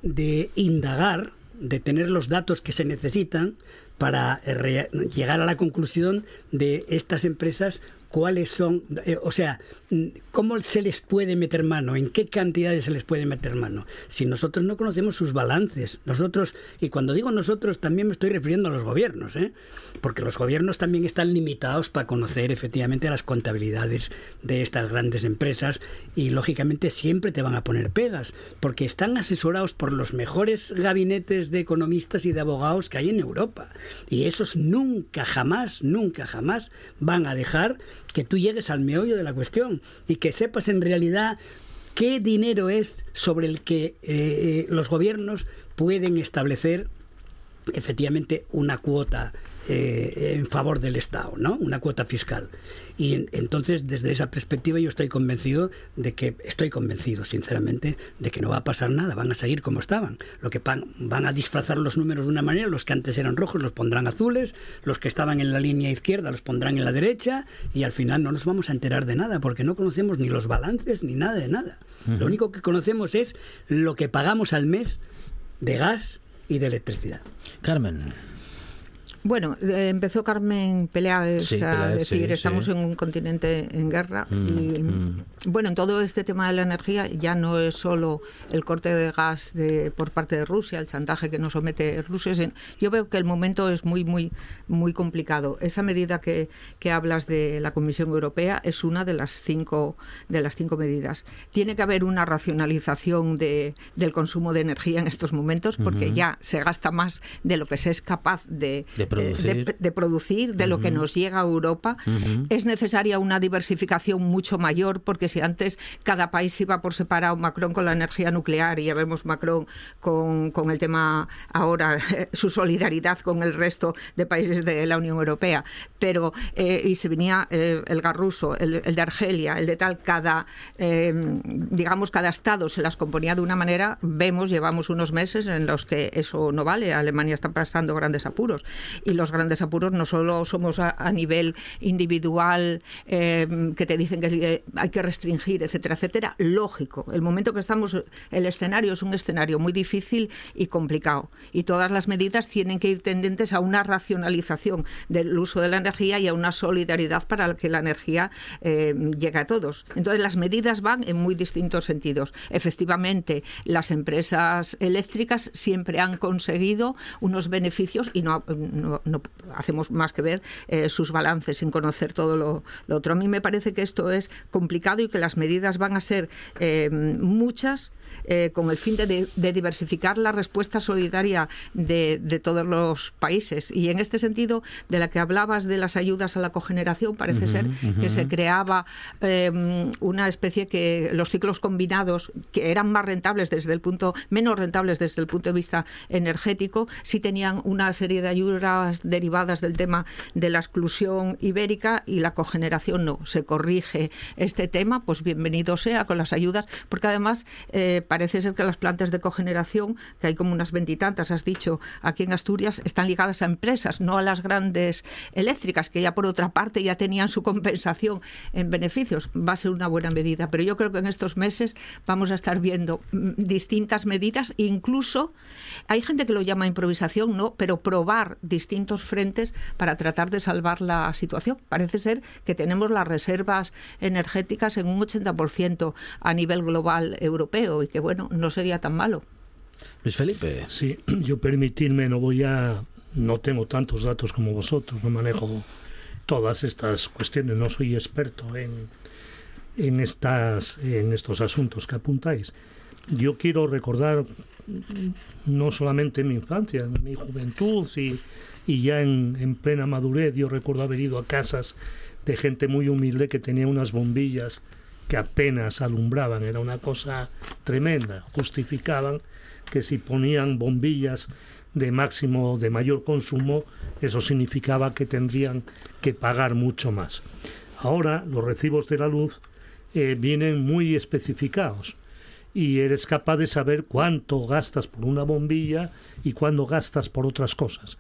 de indagar, de tener los datos que se necesitan para eh, llegar a la conclusión de estas empresas cuáles son, eh, o sea, mm, cómo se les puede meter mano, en qué cantidades se les puede meter mano. Si nosotros no conocemos sus balances, nosotros, y cuando digo nosotros también me estoy refiriendo a los gobiernos, ¿eh? porque los gobiernos también están limitados para conocer efectivamente las contabilidades de estas grandes empresas y lógicamente siempre te van a poner pegas, porque están asesorados por los mejores gabinetes de economistas y de abogados que hay en Europa. Y esos nunca, jamás, nunca, jamás van a dejar que tú llegues al meollo de la cuestión y que sepas en realidad qué dinero es sobre el que eh, los gobiernos pueden establecer efectivamente una cuota eh, en favor del Estado, ¿no? Una cuota fiscal. Y en- entonces, desde esa perspectiva, yo estoy convencido de que, estoy convencido, sinceramente, de que no va a pasar nada, van a seguir como estaban. Lo que pan- van a disfrazar los números de una manera, los que antes eran rojos los pondrán azules, los que estaban en la línea izquierda los pondrán en la derecha, y al final no nos vamos a enterar de nada, porque no conocemos ni los balances ni nada de nada. Lo único que conocemos es lo que pagamos al mes de gas y de electricidad. Carmen. Bueno, eh, empezó Carmen Peláez Sí, a decir, sí, estamos sí. en un continente en guerra Mm, y mm. bueno, en todo este tema de la energía ya no es solo el corte de gas de, por parte de Rusia, el chantaje que nos somete Rusia. Yo veo que el momento es muy, muy, muy complicado. Esa medida que, que hablas de la Comisión Europea es una de las cinco, de las cinco medidas. Tiene que haber una racionalización de, del consumo de energía en estos momentos porque ya se gasta más de lo que se es capaz de, De producir. de- de producir, de lo que nos llega a Europa. Es necesaria una diversificación mucho mayor porque si antes cada país iba por separado, Macron con la energía nuclear y ya vemos Macron con, con el tema ahora, su solidaridad con el resto de países de la Unión Europea, pero eh, y se venía eh, el gas ruso, el, el de Argelia, el de tal, cada, eh, digamos, cada estado se las componía de una manera, vemos, llevamos unos meses en los que eso no vale, Alemania está pasando grandes apuros y los grandes apuros no solo somos a, nivel individual eh, que te dicen que eh, hay que restringir, etcétera, etcétera, lógico. El momento que estamos, el escenario es un escenario muy difícil y complicado y todas las medidas tienen que ir tendentes a una racionalización del uso de la energía y a una solidaridad para que la energía eh, llegue a todos. Entonces las medidas van en muy distintos sentidos. Efectivamente, las empresas eléctricas siempre han conseguido unos beneficios y no, no- no hacemos más que ver eh, sus balances sin conocer todo lo, otro. A mí me parece que esto es complicado y que las medidas van a ser eh, muchas. Eh, con el fin de, diversificar la respuesta solidaria de, de todos los países. Y en este sentido, de la que hablabas de las ayudas a la cogeneración, parece ser que se creaba eh, una especie que los ciclos combinados, que eran más rentables desde el punto, menos rentables desde el punto de vista energético, sí tenían una serie de ayudas derivadas del tema de la exclusión ibérica y la cogeneración no. Se corrige este tema, pues bienvenido sea con las ayudas, porque además eh, parece ser que las plantas de cogeneración, que hay como unas veintitantas, has dicho, aquí en Asturias, están ligadas a empresas, no a las grandes eléctricas, que ya por otra parte ya tenían su compensación en beneficios. Va a ser una buena medida, pero yo creo que en estos meses vamos a estar viendo mm, distintas medidas, incluso hay gente que lo llama improvisación, no, pero probar distintos frentes para tratar de salvar la situación. Parece ser que tenemos las reservas energéticas en un 80% a nivel global europeo y que bueno, no sería tan malo. Luis Felipe. Sí, yo permitirme, no voy a. No tengo tantos datos como vosotros, no manejo todas estas cuestiones, no soy experto en, en, estas, en estos asuntos que apuntáis. Yo quiero recordar no solamente mi infancia, mi juventud y, y ya en, en plena madurez, yo recuerdo haber ido a casas de gente muy humilde que tenía unas bombillas que apenas alumbraban, era una cosa tremenda, justificaban que si ponían bombillas de máximo, de mayor consumo, eso significaba que tendrían que pagar mucho más. Ahora los recibos de la luz eh, vienen muy especificados y eres capaz de saber cuánto gastas por una bombilla y cuánto gastas por otras cosas.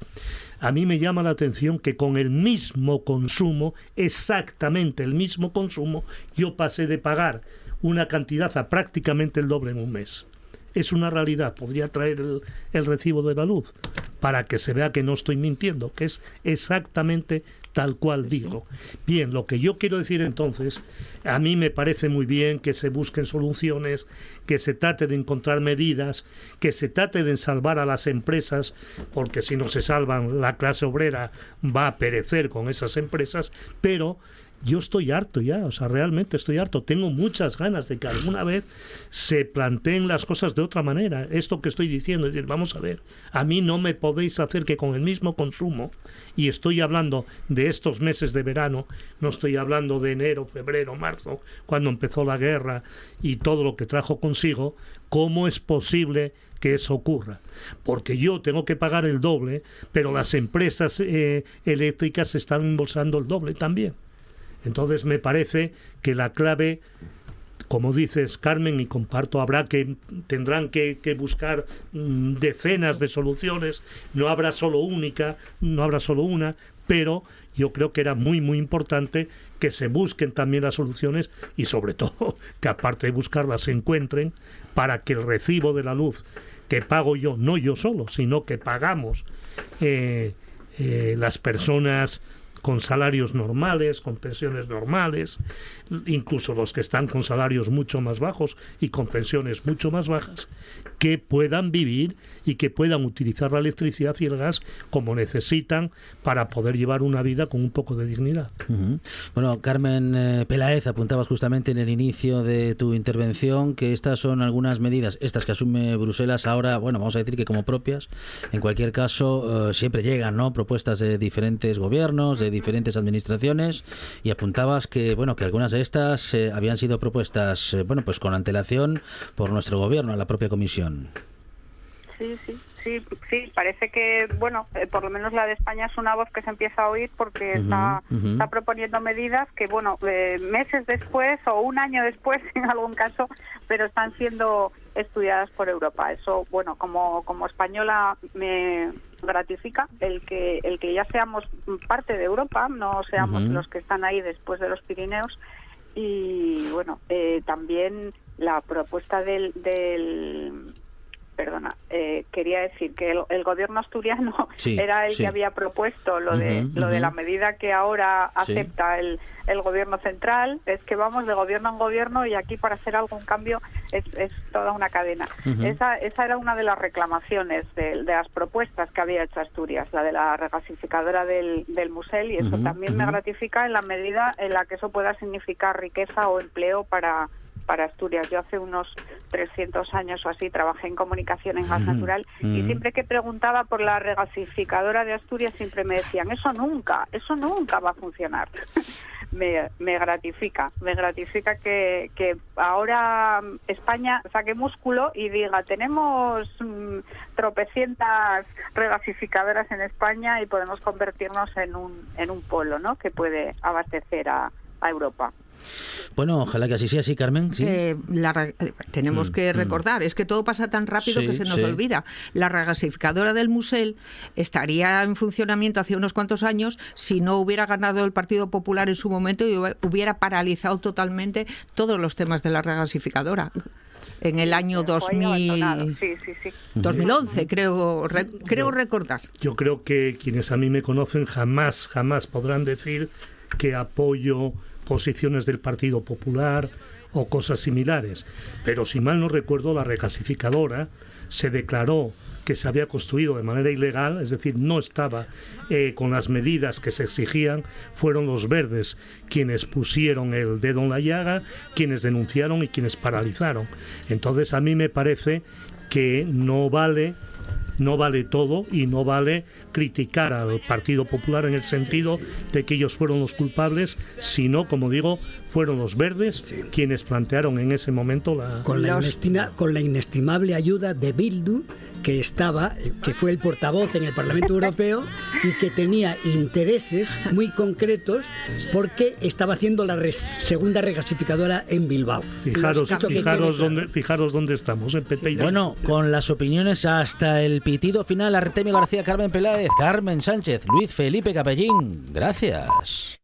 A mí me llama la atención que con el mismo consumo, exactamente el mismo consumo, yo pasé de pagar una cantidad a prácticamente el doble en un mes. Es una realidad, podría traer el, el recibo de la luz para que se vea que no estoy mintiendo, que es exactamente tal cual digo. Bien, lo que yo quiero decir entonces, a mí me parece muy bien que se busquen soluciones, que se trate de encontrar medidas, que se trate de salvar a las empresas, porque si no se salvan, la clase obrera va a perecer con esas empresas, pero yo estoy harto ya, o sea, realmente estoy harto. Tengo muchas ganas de que alguna vez se planteen las cosas de otra manera. Esto que estoy diciendo, es decir, vamos a ver, a mí no me podéis hacer que con el mismo consumo, y estoy hablando de estos meses de verano, no estoy hablando de enero, febrero, marzo, cuando empezó la guerra y todo lo que trajo consigo, ¿cómo es posible que eso ocurra? Porque yo tengo que pagar el doble, pero las empresas eh, eléctricas están embolsando el doble también. Entonces me parece que la clave, como dices Carmen, y comparto, habrá que tendrán que, buscar mm, decenas de soluciones, no habrá solo única, no habrá solo una, pero yo creo que era muy muy importante que se busquen también las soluciones y sobre todo que aparte de buscarlas se encuentren para que el recibo de la luz que pago yo, no yo solo, sino que pagamos eh, eh, las personas con salarios normales, con pensiones normales, incluso los que están con salarios mucho más bajos y con pensiones mucho más bajas, que puedan vivir y que puedan utilizar la electricidad y el gas como necesitan para poder llevar una vida con un poco de dignidad. Bueno, Carmen eh, Peláez, apuntabas justamente en el inicio de tu intervención que estas son algunas medidas, estas que asume Bruselas ahora, bueno, vamos a decir que como propias, en cualquier caso eh, siempre llegan, ¿no? Propuestas de diferentes gobiernos, de diferentes administraciones y apuntabas que, bueno, que algunas de estas eh, habían sido propuestas, bueno, pues con antelación por nuestro gobierno, la propia comisión. Sí, sí, sí, sí, parece que, bueno, eh, por lo menos la de España es una voz que se empieza a oír porque está, está proponiendo medidas que, bueno, eh, meses después o un año después, en algún caso, pero están siendo estudiadas por Europa. Eso, bueno, como, como española me gratifica el que el que ya seamos parte de Europa, no seamos los que están ahí después de los Pirineos. Y bueno eh, también la propuesta del, del perdona eh, quería decir que el, el gobierno asturiano Sí, era el sí. que había propuesto lo de lo de la medida que ahora Sí. acepta el, el gobierno central. Es que vamos de gobierno en gobierno y aquí para hacer algún cambio es, es toda una cadena. Esa esa era una de las reclamaciones de, de las propuestas que había hecho Asturias la de la regasificadora del, del Musel y eso también me gratifica en la medida en la que eso pueda significar riqueza o empleo para para Asturias. Yo hace unos 300 años o así trabajé en comunicación en gas natural y siempre que preguntaba por la regasificadora de Asturias siempre me decían, eso nunca, eso nunca va a funcionar. me, me gratifica, me gratifica que, que ahora España saque músculo y diga, tenemos mm, tropecientas regasificadoras en España y podemos convertirnos en un, en un polo ¿no? que puede abastecer a, a Europa. Bueno, ojalá que así sea, sí, Carmen. Sí. Eh, la eh, tenemos Mm, que mm. recordar, es que todo pasa tan rápido Sí, que se nos sí. olvida. La regasificadora del Musel estaría en funcionamiento hace unos cuantos años si no hubiera ganado el Partido Popular en su momento y hub- hubiera paralizado totalmente todos los temas de la regasificadora. En el año Dejó ahí 2000, abandonado. Sí, sí, sí. 2011, creo, re- creo recordar. Yo creo que quienes a mí me conocen jamás, jamás podrán decir que apoyo posiciones del Partido Popular o cosas similares. Pero si mal no recuerdo, la regasificadora se declaró que se había construido de manera ilegal, es decir, no estaba eh, con las medidas que se exigían, fueron los verdes quienes pusieron el dedo en la llaga, quienes denunciaron y quienes paralizaron. Entonces a mí me parece que no vale no vale todo y no vale criticar al Partido Popular en el sentido de que ellos fueron los culpables, sino, como digo, fueron los verdes quienes plantearon en ese momento la... con la, inestima- con la inestimable ayuda de Bildu, que estaba, que fue el portavoz en el Parlamento Europeo y que tenía intereses muy concretos porque estaba haciendo la res- segunda regasificadora en Bilbao. Fijaros, fijaros, dónde, fijaros dónde estamos, en y Bueno, con las opiniones hasta el pitido final, Artemio García, Carmen Peláez, Carmen Sánchez, Luis Felipe Capellín. Gracias.